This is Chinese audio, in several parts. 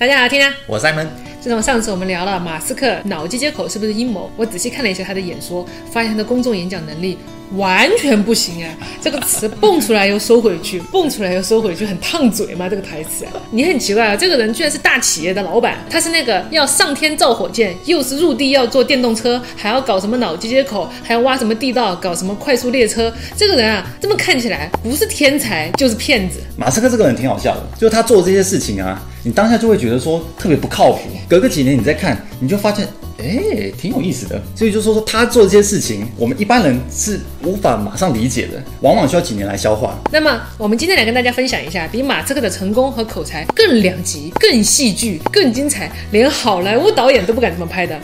大家好，听啊！我是 Simon。自从上次我们聊了马斯克脑机接口是不是阴谋，我仔细看了一下他的演说，发现他的公众演讲能力完全不行啊！这个词蹦出来又收回去，蹦出来又收回去，很烫嘴嘛！这个台词，你很奇怪啊，这个人居然是大企业的老板，他是那个要上天造火箭，又是入地要坐电动车，还要搞什么脑机接口，还要挖什么地道，搞什么快速列车。这个人啊，这么看起来不是天才 就是骗子。马斯克这个人挺好笑的，就是他做这些事情啊，你当下就会觉得说特别不靠谱。隔个几年你再看，你就发现，哎，挺有意思的。所以就说说他做这些事情，我们一般人是无法马上理解的，往往需要几年来消化。那么我们今天来跟大家分享一下，比马斯克的成功和口才更两极、更戏剧、更精彩，连好莱坞导演都不敢这么拍的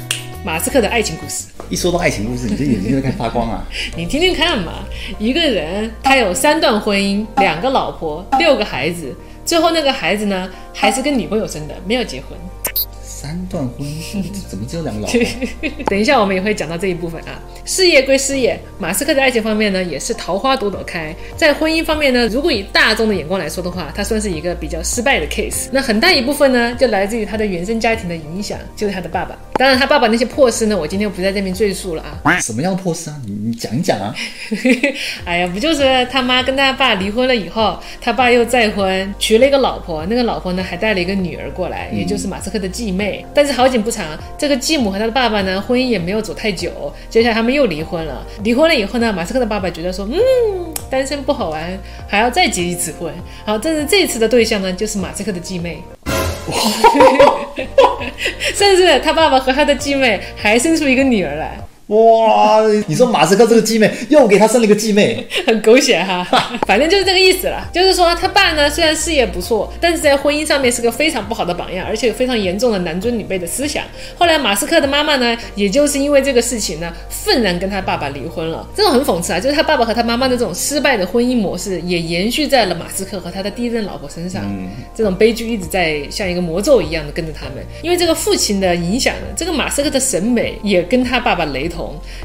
马斯克的爱情故事。一说到爱情故事，你这眼睛就开始发光啊！你听听看嘛，一个人他有三段婚姻，两个老婆，六个孩子，最后那个孩子呢，还是跟女朋友生的，没有结婚。三段婚姻 怎么只有两个老婆？等一下我们也会讲到这一部分啊。事业归事业，马斯克在爱情方面呢也是桃花朵朵开。在婚姻方面呢，如果以大众的眼光来说的话，他算是一个比较失败的 case。那很大一部分呢，就来自于他的原生家庭的影响，就是他的爸爸。当然，他爸爸那些破事呢，我今天不在这边赘述了啊。什么样的破事啊？你你讲一讲啊！哎呀，不就是他妈跟他爸离婚了以后，他爸又再婚，娶了一个老婆，那个老婆呢还带了一个女儿过来，也就是马斯克的继妹。但是好景不长，这个继母和他的爸爸呢，婚姻也没有走太久，接下来他们又离婚了。离婚了以后呢，马斯克的爸爸觉得说，嗯，单身不好玩，还要再结一次婚。好，但是这次的对象呢，就是马斯克的继妹。甚至他爸爸和他的继妹还生出一个女儿来。哇！你说马斯克这个继妹又给他生了一个继妹，很狗血哈。反正就是这个意思了，就是说他爸呢虽然事业不错，但是在婚姻上面是个非常不好的榜样，而且有非常严重的男尊女卑的思想。后来马斯克的妈妈呢，也就是因为这个事情呢，愤然跟他爸爸离婚了。这种很讽刺啊，就是他爸爸和他妈妈的这种失败的婚姻模式，也延续在了马斯克和他的第一任老婆身上。这种悲剧一直在像一个魔咒一样的跟着他们。因为这个父亲的影响呢，这个马斯克的审美也跟他爸爸雷同。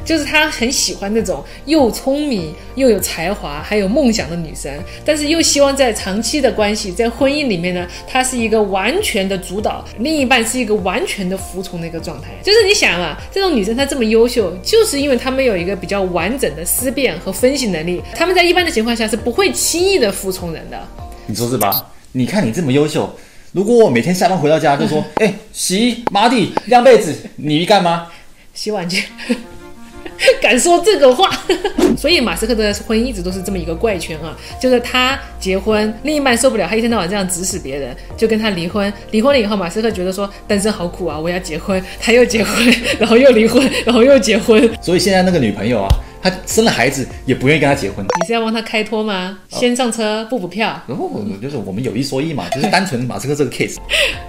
就是他很喜欢那种又聪明又有才华还有梦想的女生，但是又希望在长期的关系在婚姻里面呢，他是一个完全的主导，另一半是一个完全的服从的一个状态。就是你想啊，这种女生她这么优秀，就是因为她们有一个比较完整的思辨和分析能力，她们在一般的情况下是不会轻易的服从人的。你说是吧？你看你这么优秀，如果我每天下班回到家就说，哎，洗衣、抹地、晾被子，你干吗？洗碗机。敢说这个话，所以马斯克的婚姻一直都是这么一个怪圈啊，就是他结婚，另一半受不了，他一天到晚这样指使别人，就跟他离婚。离婚了以后，马斯克觉得说单身好苦啊，我要结婚，他又结婚，然后又离婚，然后又结婚。所以现在那个女朋友啊。他生了孩子也不愿意跟他结婚，你是要帮他开脱吗？先上车不补票，然后就是我们有一说一嘛，就是单纯马斯克这个 case。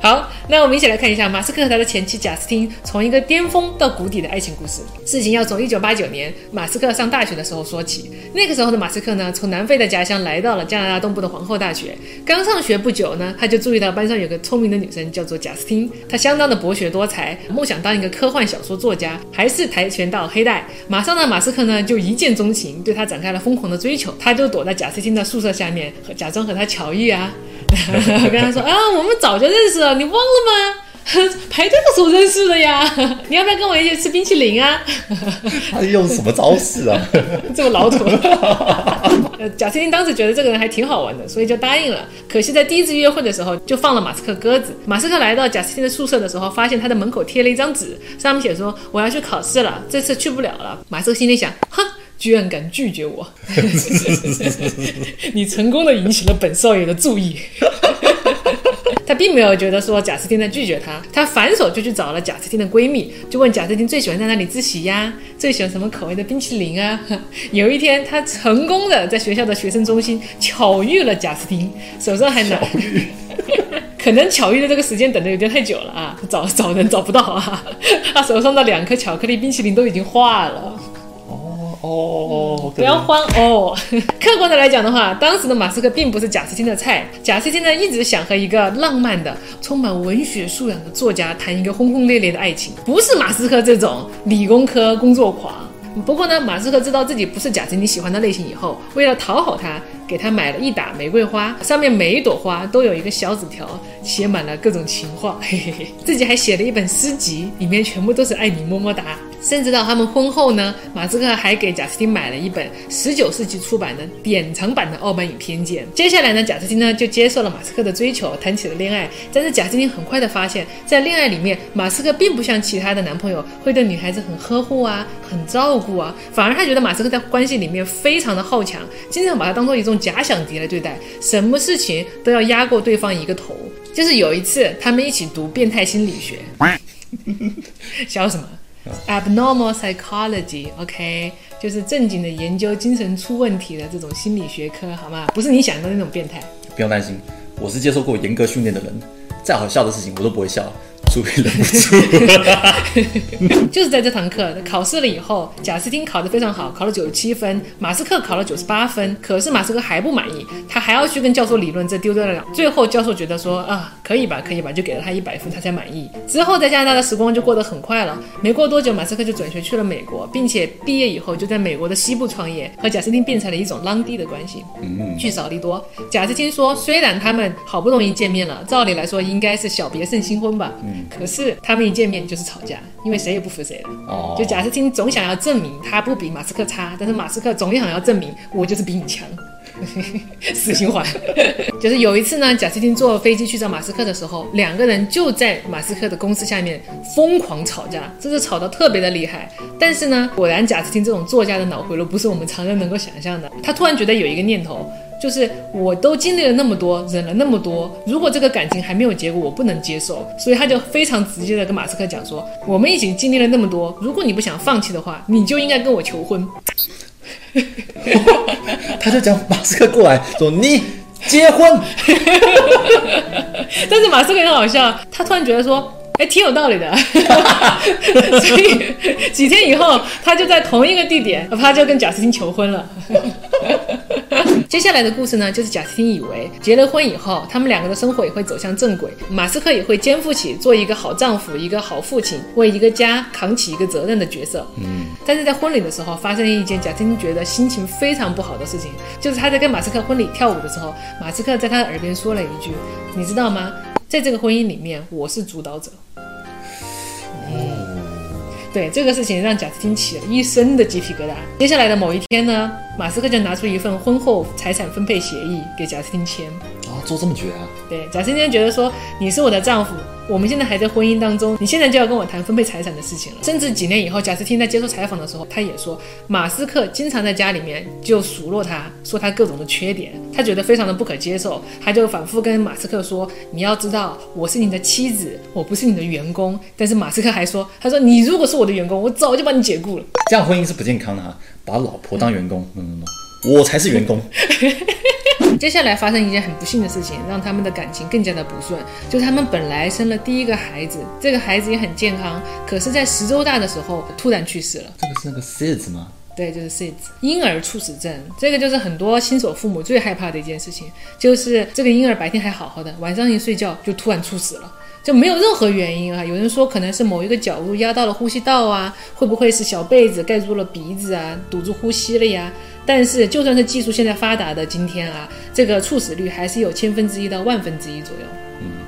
好，那我们一起来看一下马斯克和他的前妻贾斯汀从一个巅峰到谷底的爱情故事。事情要从一九八九年马斯克上大学的时候说起。那个时候的马斯克呢，从南非的家乡来到了加拿大东部的皇后大学。刚上学不久呢，他就注意到班上有个聪明的女生叫做贾斯汀，她相当的博学多才，梦想当一个科幻小说作家，还是跆拳道黑带。马上呢，马斯克呢。就一见钟情，对他展开了疯狂的追求。他就躲在贾斯汀的宿舍下面，假装和他巧遇啊，跟他说啊，我们早就认识了，你忘了吗？排队的时候认识的呀。你要不要跟我一起吃冰淇淋啊？他用什么招式啊？这么老土。贾斯汀当时觉得这个人还挺好玩的，所以就答应了。可惜在第一次约会的时候就放了马斯克鸽子。马斯克来到贾斯汀的宿舍的时候，发现他的门口贴了一张纸，上面写说我要去考试了，这次去不了了。马斯克心里想，哼。居然敢拒绝我！你成功的引起了本少爷的注意。他并没有觉得说贾斯汀在拒绝他，他反手就去找了贾斯汀的闺蜜，就问贾斯汀最喜欢在哪里自习呀？最喜欢什么口味的冰淇淋啊？有一天，他成功的在学校的学生中心巧遇了贾斯汀，手上还拿，可能巧遇的这个时间等的有点太久了啊，找找人找不到啊，他手上的两颗巧克力冰淇淋都已经化了。哦，不要慌哦。客观的来讲的话，当时的马斯克并不是贾斯汀的菜。贾斯汀呢，一直想和一个浪漫的、充满文学素养的作家谈一个轰轰烈烈的爱情，不是马斯克这种理工科工作狂。不过呢，马斯克知道自己不是贾斯汀喜欢的类型以后，为了讨好他。给他买了一打玫瑰花，上面每一朵花都有一个小纸条，写满了各种情话，嘿嘿嘿，自己还写了一本诗集，里面全部都是爱你么么哒。甚至到他们婚后呢，马斯克还给贾斯汀买了一本十九世纪出版的典藏版的《傲慢与偏见》。接下来呢，贾斯汀呢就接受了马斯克的追求，谈起了恋爱。但是贾斯汀很快的发现，在恋爱里面，马斯克并不像其他的男朋友会对女孩子很呵护啊，很照顾啊，反而他觉得马斯克在关系里面非常的好强，经常把他当做一种假想敌来对待，什么事情都要压过对方一个头。就是有一次，他们一起读变态心理学，笑什么？Abnormal psychology，OK，就是正经的研究精神出问题的这种心理学科，好吗？不是你想的那种变态。不用担心，我是接受过严格训练的人，再好笑的事情我都不会笑。除非忍不住，就是在这堂课考试了以后，贾斯汀考得非常好，考了九十七分，马斯克考了九十八分，可是马斯克还不满意，他还要去跟教授理论，这丢掉了。最后教授觉得说啊，可以吧，可以吧，就给了他一百分，他才满意。之后在加拿大的时光就过得很快了，没过多久，马斯克就转学去了美国，并且毕业以后就在美国的西部创业，和贾斯汀变成了一种浪弟的关系。嗯，聚少离多。贾斯汀说，虽然他们好不容易见面了，照理来说应该是小别胜新婚吧。嗯。可是他们一见面就是吵架，因为谁也不服谁了。哦，就贾斯汀总想要证明他不比马斯克差，但是马斯克总想要证明我就是比你强，死循环。就是有一次呢，贾斯汀坐飞机去找马斯克的时候，两个人就在马斯克的公司下面疯狂吵架，这是吵得特别的厉害。但是呢，果然贾斯汀这种作家的脑回路不是我们常人能够想象的，他突然觉得有一个念头。就是我都经历了那么多，忍了那么多，如果这个感情还没有结果，我不能接受，所以他就非常直接的跟马斯克讲说，我们已经经历了那么多，如果你不想放弃的话，你就应该跟我求婚。他就讲马斯克过来说你结婚，但是马斯克很好笑，他突然觉得说。哎，挺有道理的，所以几天以后，他就在同一个地点，他就跟贾斯汀求婚了。接下来的故事呢，就是贾斯汀以为结了婚以后，他们两个的生活也会走向正轨，马斯克也会肩负起做一个好丈夫、一个好父亲，为一个家扛起一个责任的角色。嗯，但是在婚礼的时候，发生了一件贾斯汀觉得心情非常不好的事情，就是他在跟马斯克婚礼跳舞的时候，马斯克在他的耳边说了一句：“你知道吗？”在这个婚姻里面，我是主导者。对这个事情，让贾斯汀起了一身的鸡皮疙瘩。接下来的某一天呢，马斯克就拿出一份婚后财产分配协议给贾斯汀签。啊，做这么绝啊？对，贾斯汀觉得说，你是我的丈夫。我们现在还在婚姻当中，你现在就要跟我谈分配财产的事情了。甚至几年以后，贾斯汀在接受采访的时候，他也说，马斯克经常在家里面就数落他，说他各种的缺点，他觉得非常的不可接受。他就反复跟马斯克说，你要知道，我是你的妻子，我不是你的员工。但是马斯克还说，他说你如果是我的员工，我早就把你解雇了。这样婚姻是不健康的啊，把老婆当员工，嗯，我才是员工。接下来发生一件很不幸的事情，让他们的感情更加的不顺。就是他们本来生了第一个孩子，这个孩子也很健康，可是，在十周大的时候突然去世了。这个是那个 SIDS 吗？对，就是 SIDS，婴儿猝死症。这个就是很多新手父母最害怕的一件事情，就是这个婴儿白天还好好的，晚上一睡觉就突然猝死了，就没有任何原因啊。有人说可能是某一个角度压到了呼吸道啊，会不会是小被子盖住了鼻子啊，堵住呼吸了呀？但是，就算是技术现在发达的今天啊，这个猝死率还是有千分之一到万分之一左右。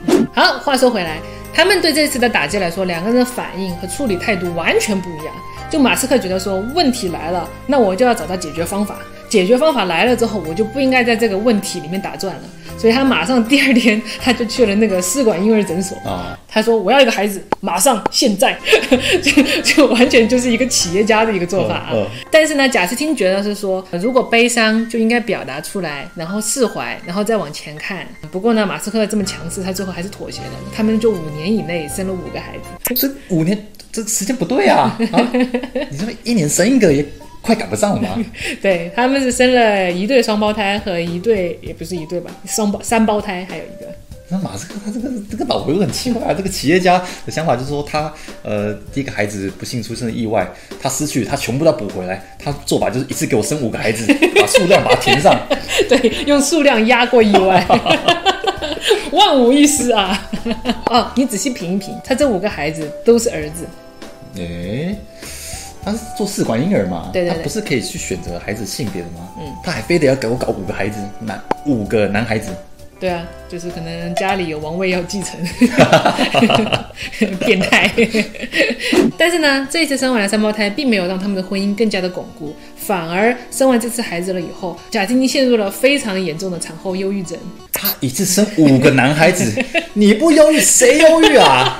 嗯，好，话说回来，他们对这次的打击来说，两个人的反应和处理态度完全不一样。就马斯克觉得说，问题来了，那我就要找到解决方法。解决方法来了之后，我就不应该在这个问题里面打转了。所以他马上第二天他就去了那个试管婴儿诊所啊。他说我要一个孩子，马上现在，就 就完全就是一个企业家的一个做法啊。但是呢，贾斯汀觉得是说，如果悲伤就应该表达出来，然后释怀，然后再往前看。不过呢，马斯克这么强势，他最后还是妥协了。他们就五年以内生了五个孩子。这五年这时间不对啊！啊，你这么一年生一个也。快赶不上吗？对他们是生了一对双胞胎和一对也不是一对吧，双胞三胞胎还有一个。那马斯克他这个这个脑回路很奇怪啊！这个企业家的想法就是说，他呃第一个孩子不幸出生的意外，他失去他全部都要补回来。他做法就是一次给我生五个孩子，把数量把它填上。对，用数量压过意外，万无一失啊！哦，你仔细品一品，他这五个孩子都是儿子。诶。他是做试管婴儿嘛，对对对他不是可以去选择孩子性别的吗？嗯，他还非得要给我搞五个孩子，男五个男孩子，对啊，就是可能家里有王位要继承，变态。但是呢，这一次生完了三胞胎，并没有让他们的婚姻更加的巩固，反而生完这次孩子了以后，贾晶晶陷入了非常严重的产后忧郁症。他一次生五个男孩子，你不忧郁谁忧郁啊？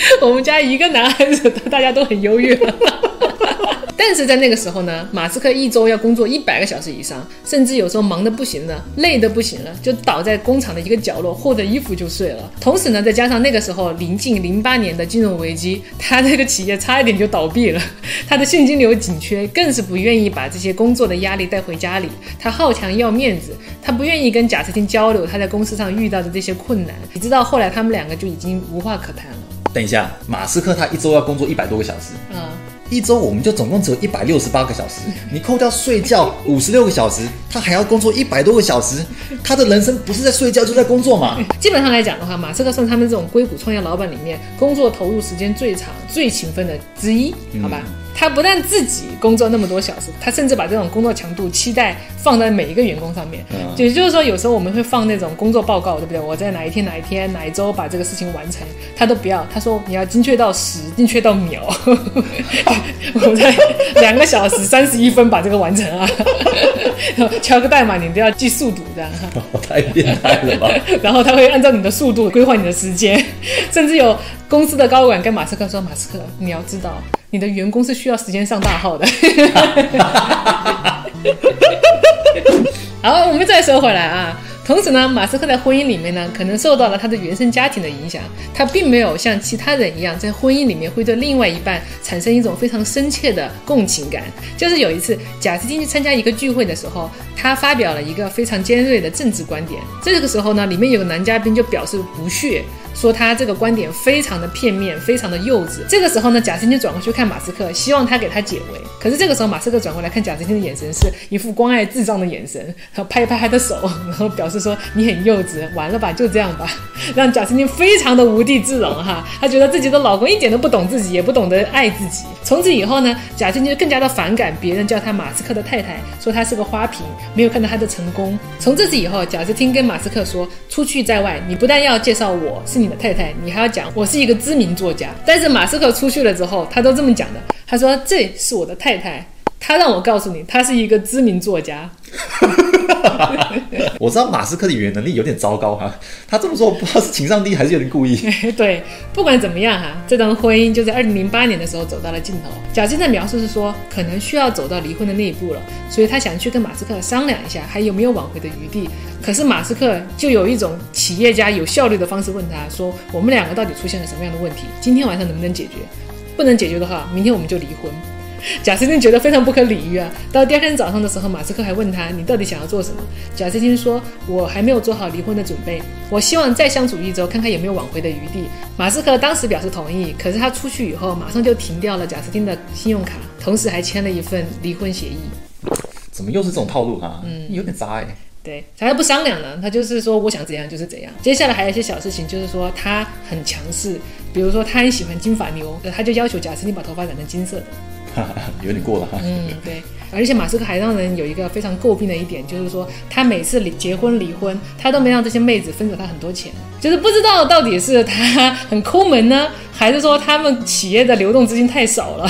我们家一个男孩子，大家都很忧郁。但是在那个时候呢，马斯克一周要工作一百个小时以上，甚至有时候忙得不行了，累得不行了，就倒在工厂的一个角落，或者衣服就睡了。同时呢，再加上那个时候临近零八年的金融危机，他这个企业差一点就倒闭了，他的现金流紧缺，更是不愿意把这些工作的压力带回家里。他好强要面子，他不愿意跟贾斯汀交流他在公司上遇到的这些困难。你知道后来他们两个就已经无话可谈了。等一下，马斯克他一周要工作一百多个小时，嗯。一周我们就总共只有一百六十八个小时，你扣掉睡觉五十六个小时，他还要工作一百多个小时，他的人生不是在睡觉就在工作嘛？基本上来讲的话，马斯克算他们这种硅谷创业老板里面工作投入时间最长、最勤奋的之一，好吧？他不但自己工作那么多小时，他甚至把这种工作强度期待放在每一个员工上面。也就是说，有时候我们会放那种工作报告，对不对？我在哪一天、哪一天、哪一周把这个事情完成，他都不要。他说你要精确到时，精确到秒。我在两个小时三十一分把这个完成啊！敲个代码，你都要记速度这样。太变态了吧！然后他会按照你的速度规划你的时间，甚至有公司的高管跟马斯克说：“马斯克，你要知道。”你的员工是需要时间上大号的。好，我们再说回来啊。同时呢，马斯克在婚姻里面呢，可能受到了他的原生家庭的影响，他并没有像其他人一样，在婚姻里面会对另外一半产生一种非常深切的共情感。就是有一次，贾斯汀去参加一个聚会的时候，他发表了一个非常尖锐的政治观点。这个时候呢，里面有个男嘉宾就表示不屑。说他这个观点非常的片面，非常的幼稚。这个时候呢，贾斯汀转过去看马斯克，希望他给他解围。可是这个时候，马斯克转过来看贾斯汀的眼神是一副关爱智障的眼神，然后拍一拍他的手，然后表示说你很幼稚，完了吧，就这样吧，让贾斯汀非常的无地自容哈。他觉得自己的老公一点都不懂自己，也不懂得爱自己。从此以后呢，贾斯汀就更加的反感别人叫他马斯克的太太，说他是个花瓶，没有看到他的成功。从这次以后，贾斯汀跟马斯克说，出去在外，你不但要介绍我是你。的太太，你还要讲我是一个知名作家，但是马斯克出去了之后，他都这么讲的。他说这是我的太太，他让我告诉你，他是一个知名作家。我知道马斯克的语言能力有点糟糕哈，他这么说不知道是情商低还是有点故意。对，不管怎么样哈，这段婚姻就在二零零八年的时候走到了尽头。贾静的描述是说，可能需要走到离婚的那一步了，所以他想去跟马斯克商量一下，还有没有挽回的余地。可是马斯克就有一种企业家有效率的方式问他说：“我们两个到底出现了什么样的问题？今天晚上能不能解决？不能解决的话，明天我们就离婚。” 贾斯汀觉得非常不可理喻啊！到第二天早上的时候，马斯克还问他：“你到底想要做什么？”贾斯汀说：“我还没有做好离婚的准备，我希望再相处一周，看看有没有挽回的余地。”马斯克当时表示同意，可是他出去以后，马上就停掉了贾斯汀的信用卡，同时还签了一份离婚协议。怎么又是这种套路啊？嗯，有点渣哎。对，他还不商量了，他就是说我想怎样就是怎样。接下来还有一些小事情，就是说他很强势，比如说他很喜欢金发妞，他就要求贾斯汀把头发染成金色的。有点过了哈。嗯，对。而且马斯克还让人有一个非常诟病的一点，就是说他每次离结婚离婚，他都没让这些妹子分走他很多钱，就是不知道到底是他很抠门呢，还是说他们企业的流动资金太少了，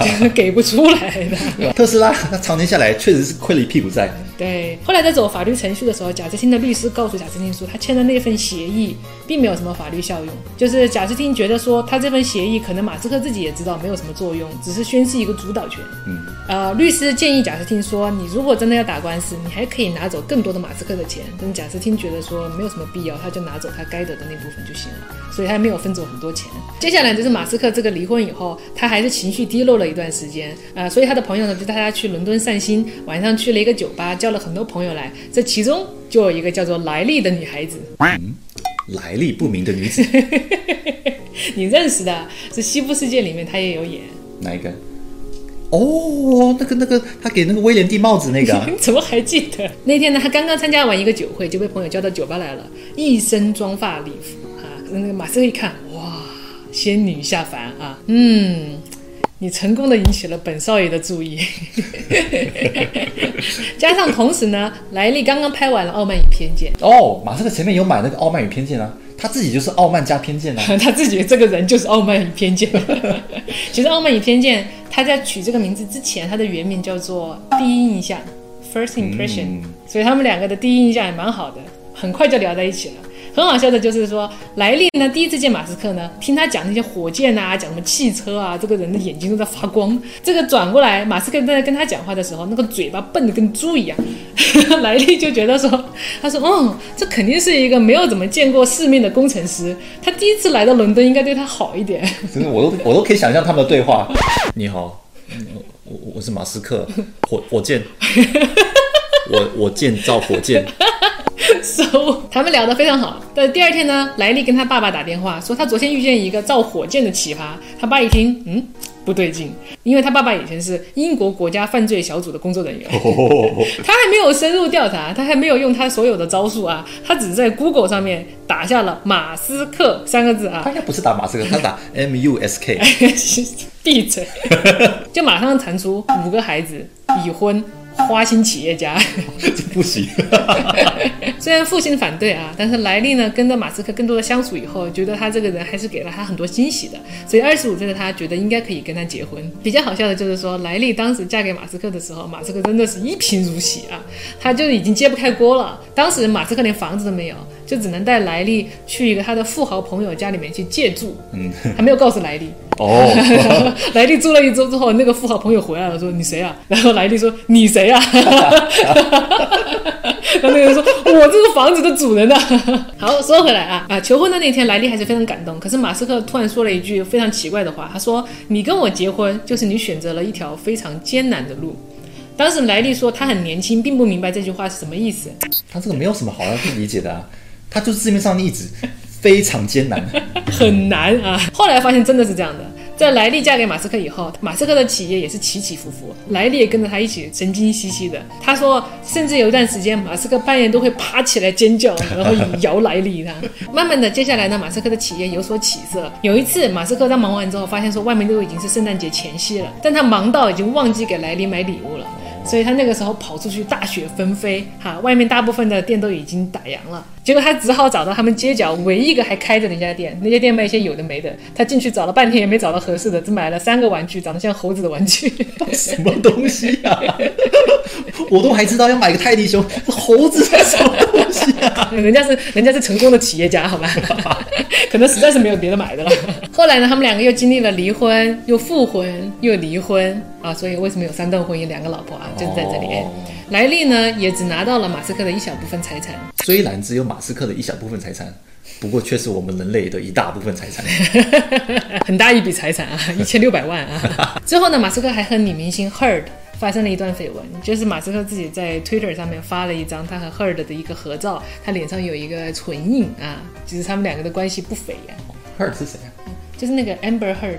就 是 给不出来的。特斯拉他常年下来确实是亏了一屁股债。对，后来在走法律程序的时候，贾斯汀的律师告诉贾斯汀说，他签的那份协议并没有什么法律效用，就是贾斯汀觉得说他这份协议可能马斯克自己也知道没有什么作用，只是宣示一个主导权。嗯，呃，律师。建议贾斯汀说：“你如果真的要打官司，你还可以拿走更多的马斯克的钱。”但贾斯汀觉得说没有什么必要，他就拿走他该得的那部分就行了，所以他没有分走很多钱。接下来就是马斯克这个离婚以后，他还是情绪低落了一段时间啊，所以他的朋友呢就带他去伦敦散心，晚上去了一个酒吧，叫了很多朋友来，这其中就有一个叫做莱利的女孩子，嗯，来历不明的女子，你认识的，是《西部世界》里面他也有演，哪一个？哦，那个那个，他给那个威廉递帽子那个，你怎么还记得？那天呢，他刚刚参加完一个酒会，就被朋友叫到酒吧来了，一身妆发礼服啊。那个马斯克一看，哇，仙女下凡啊，嗯，你成功的引起了本少爷的注意。加上同时呢，莱利刚刚拍完了《傲慢与偏见》，哦，马斯克前面有买那个《傲慢与偏见》啊，他自己就是傲慢加偏见啊。他自己这个人就是傲慢与偏见。其实傲慢与偏见，他在取这个名字之前，他的原名叫做第一印象 （First Impression），、嗯所以他们两个的第一印象也蛮好的，很快就聊在一起了。很好笑的就是说，莱利呢第一次见马斯克呢，听他讲那些火箭啊，讲什么汽车啊，这个人的眼睛都在发光。这个转过来，马斯克在跟他讲话的时候，那个嘴巴笨得跟猪一样。莱利就觉得说，他说，嗯，这肯定是一个没有怎么见过世面的工程师，他第一次来到伦敦，应该对他好一点。真的，我都我都可以想象他们的对话。你好，嗯我我是马斯克，火火箭，我我建造火箭。so 他们聊得非常好。但第二天呢，莱利跟他爸爸打电话说，他昨天遇见一个造火箭的奇葩。他爸一听，嗯，不对劲，因为他爸爸以前是英国国家犯罪小组的工作人员。哦，他还没有深入调查，他还没有用他所有的招数啊，他只是在 Google 上面打下了马斯克三个字啊他，应该不是打马斯克，他打 M U S K。闭嘴，就马上弹出五个孩子，已婚，花心企业家。这 不行。虽然父亲反对啊，但是莱利呢跟着马斯克更多的相处以后，觉得他这个人还是给了他很多惊喜的，所以二十五岁的他觉得应该可以跟他结婚。比较好笑的就是说，莱利当时嫁给马斯克的时候，马斯克真的是一贫如洗啊，他就已经揭不开锅了。当时马斯克连房子都没有，就只能带莱利去一个他的富豪朋友家里面去借住，嗯，还没有告诉莱利。哦，莱利住了一周之后，那个富豪朋友回来了，说你谁啊？然后莱利说你谁啊？然后那个人说我这个房子的主人呢、啊。好，说回来啊啊，求婚的那天，莱利还是非常感动。可是马斯克突然说了一句非常奇怪的话，他说你跟我结婚，就是你选择了一条非常艰难的路。当时莱利说他很年轻，并不明白这句话是什么意思。他这个没有什么好要去理解的啊，他就是字面上的意思，非常艰难。很难啊。后来发现真的是这样的。在莱利嫁给马斯克以后，马斯克的企业也是起起伏伏，莱利也跟着他一起神经兮兮的。他说，甚至有一段时间，马斯克半夜都会爬起来尖叫，然后摇莱利他。慢慢的，接下来呢，马斯克的企业有所起色。有一次，马斯克在忙完之后，发现说外面都已经是圣诞节前夕了，但他忙到已经忘记给莱利买礼物了。所以他那个时候跑出去，大雪纷飞，哈，外面大部分的店都已经打烊了。结果他只好找到他们街角唯一一个还开着的一家店，那家店卖一些有的没的。他进去找了半天也没找到合适的，只买了三个玩具，长得像猴子的玩具。什么东西啊？我都还知道要买个泰迪熊，猴子是什么东西啊？人家是人家是成功的企业家，好吧？可能实在是没有别的买的了。后来呢，他们两个又经历了离婚，又复婚，又离婚啊，所以为什么有三段婚姻，两个老婆啊，就是在这里。哦莱利呢，也只拿到了马斯克的一小部分财产。虽然只有马斯克的一小部分财产，不过却是我们人类的一大部分财产。很大一笔财产啊，一千六百万啊。之后呢，马斯克还和女明星 Heard 发生了一段绯闻，就是马斯克自己在 Twitter 上面发了一张他和 Heard 的一个合照，他脸上有一个唇印啊，其实他们两个的关系不菲呀、Hurt 是谁啊？就是那个 Amber Heard，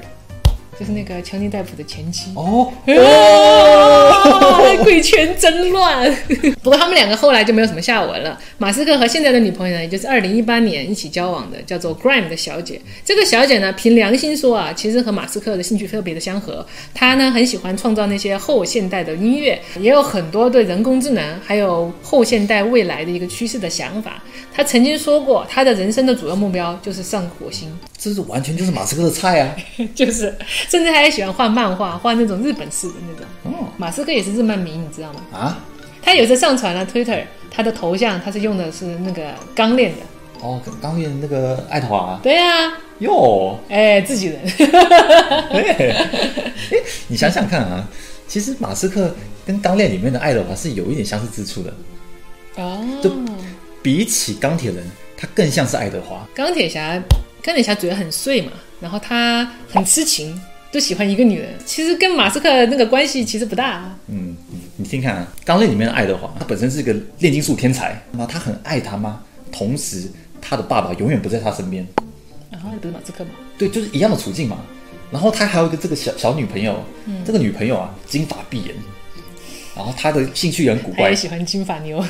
就是那个强尼戴普的前妻。哦啊，贵圈真乱。不过他们两个后来就没有什么下文了。马斯克和现在的女朋友呢，也就是二零一八年一起交往的，叫做 Grime 的小姐。这个小姐呢，凭良心说啊，其实和马斯克的兴趣特别的相合。她呢很喜欢创造那些后现代的音乐，也有很多对人工智能还有后现代未来的一个趋势的想法。她曾经说过，她的人生的主要目标就是上火星。这是完全就是马斯克的菜啊！就是，甚至他也喜欢画漫画，画那种日本式的那种。哦马斯克也是日漫迷，你知道吗？啊，他有次上传了 Twitter，他的头像他是用的是那个钢链的。哦，钢链那个爱德华对呀、哟，哎，自己人。哎，你想想看啊，其实马斯克跟钢炼里面的爱德华是有一点相似之处的，哦，就比起钢铁人，他更像是爱德华。钢铁侠，钢铁侠嘴很碎嘛，然后他很痴情，就喜欢一个女人。其实跟马斯克那个关系其实不大啊。嗯，你听看啊，钢炼里面的爱德华，他本身是一个炼金术天才，那么他很爱他妈，同时他的爸爸永远不在他身边，然后不是马斯克嘛？对，就是一样的处境嘛。然后他还有一个这个小小女朋友，这个女朋友啊，金发碧眼，然后他的兴趣也很古怪他也，喜欢金发妞，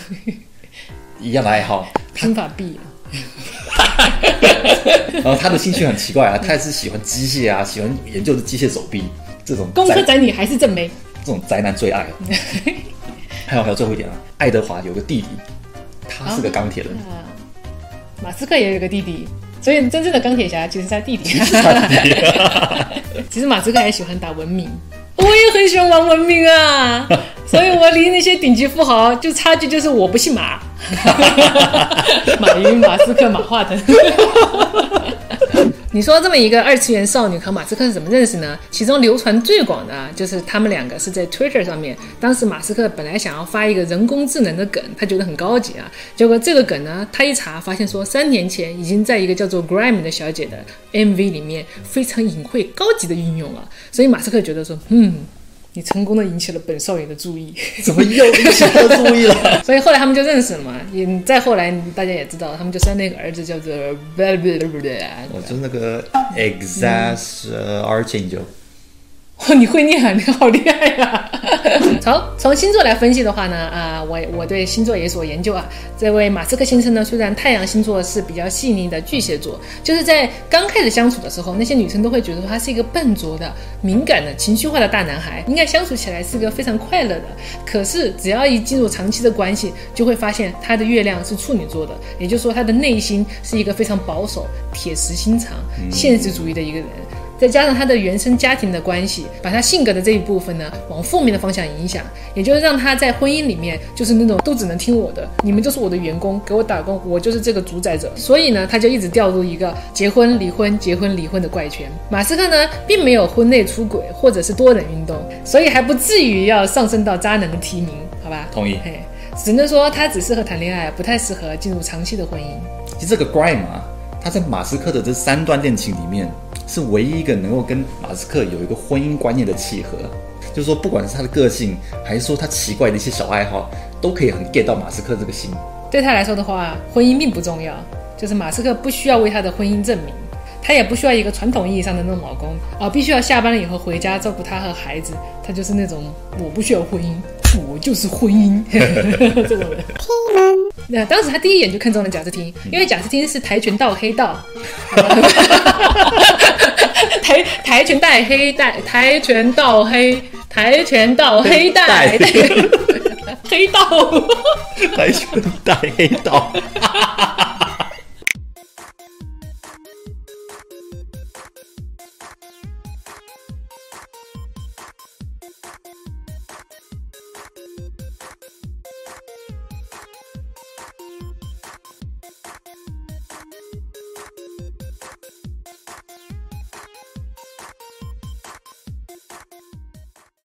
一样的爱好。金发碧。然后他的兴趣很奇怪啊，他也是喜欢机械啊，喜欢研究的机械手臂。这种工科宅宅女还是正妹。这种宅男最爱了。还有还有最后一点啊，爱德华有个弟弟，他是个钢铁人，啊，马斯克也有个弟弟，所以真正的钢铁侠其实是他弟弟。其实 马斯克还喜欢打文明，我也很喜欢玩文明啊，所以我离那些顶级富豪就差距就是我不姓马，马云、马斯克、马化腾。你说这么一个二次元少女和马斯克是怎么认识呢？其中流传最广的，就是他们两个是在 Twitter 上面。当时马斯克本来想要发一个人工智能的梗，他觉得很高级啊。结果这个梗呢，他一查发现说，三年前已经在一个叫做 Grime 的小姐的 MV 里面非常隐晦高级的运用了。所以马斯克觉得说，嗯，你成功的引起了本少爷的注意。怎么又引起他的注意了？所以后来他们就认识了嘛。也再后来大家也知道，他们就生那个儿子叫做我就是那个 Exas 呃 Archangel，哦，你会念啊，你好厉害呀、好，从星座来分析的话呢，啊、我我对星座也有所研究啊。这位马斯克先生呢，虽然太阳星座是比较细腻的巨蟹座，就是在刚开始相处的时候，那些女生都会觉得他是一个笨拙的、敏感的、情绪化的大男孩，应该相处起来是个非常快乐的。可是只要一进入长期的关系，就会发现他的月亮是处女座的，也就是说他的内心是一个非常保守、铁石心肠、现实主义的一个人。再加上他的原生家庭的关系，把他性格的这一部分呢往负面的方向影响，也就是让他在婚姻里面就是那种都只能听我的，你们就是我的员工，给我打工，我就是这个主宰者。所以呢，他就一直掉入一个结婚离婚、结婚离婚的怪圈。马斯克呢，并没有婚内出轨或者是多人运动，所以还不至于要上升到渣男的提名，好吧？同意嘿，只能说他只适合谈恋爱，不太适合进入长期的婚姻。其实这个 Grime 啊，他在马斯克的这三段恋情里面，是唯一一个能够跟马斯克有一个婚姻观念的契合。就是说，不管是他的个性，还是说他奇怪的一些小爱好，都可以很 get 到马斯克这个心。对他来说的话，婚姻并不重要，就是马斯克不需要为他的婚姻证明，他也不需要一个传统意义上的那种老公。啊、必须要下班了以后回家照顾他和孩子，他就是那种我不需要婚姻，我就是婚姻。这种人。那当时他第一眼就看中了贾斯汀，因为贾斯汀是跆拳道黑道，跆跆拳道黑带，跆拳道黑，跆拳道黑 带，黑道。跆拳道黑道，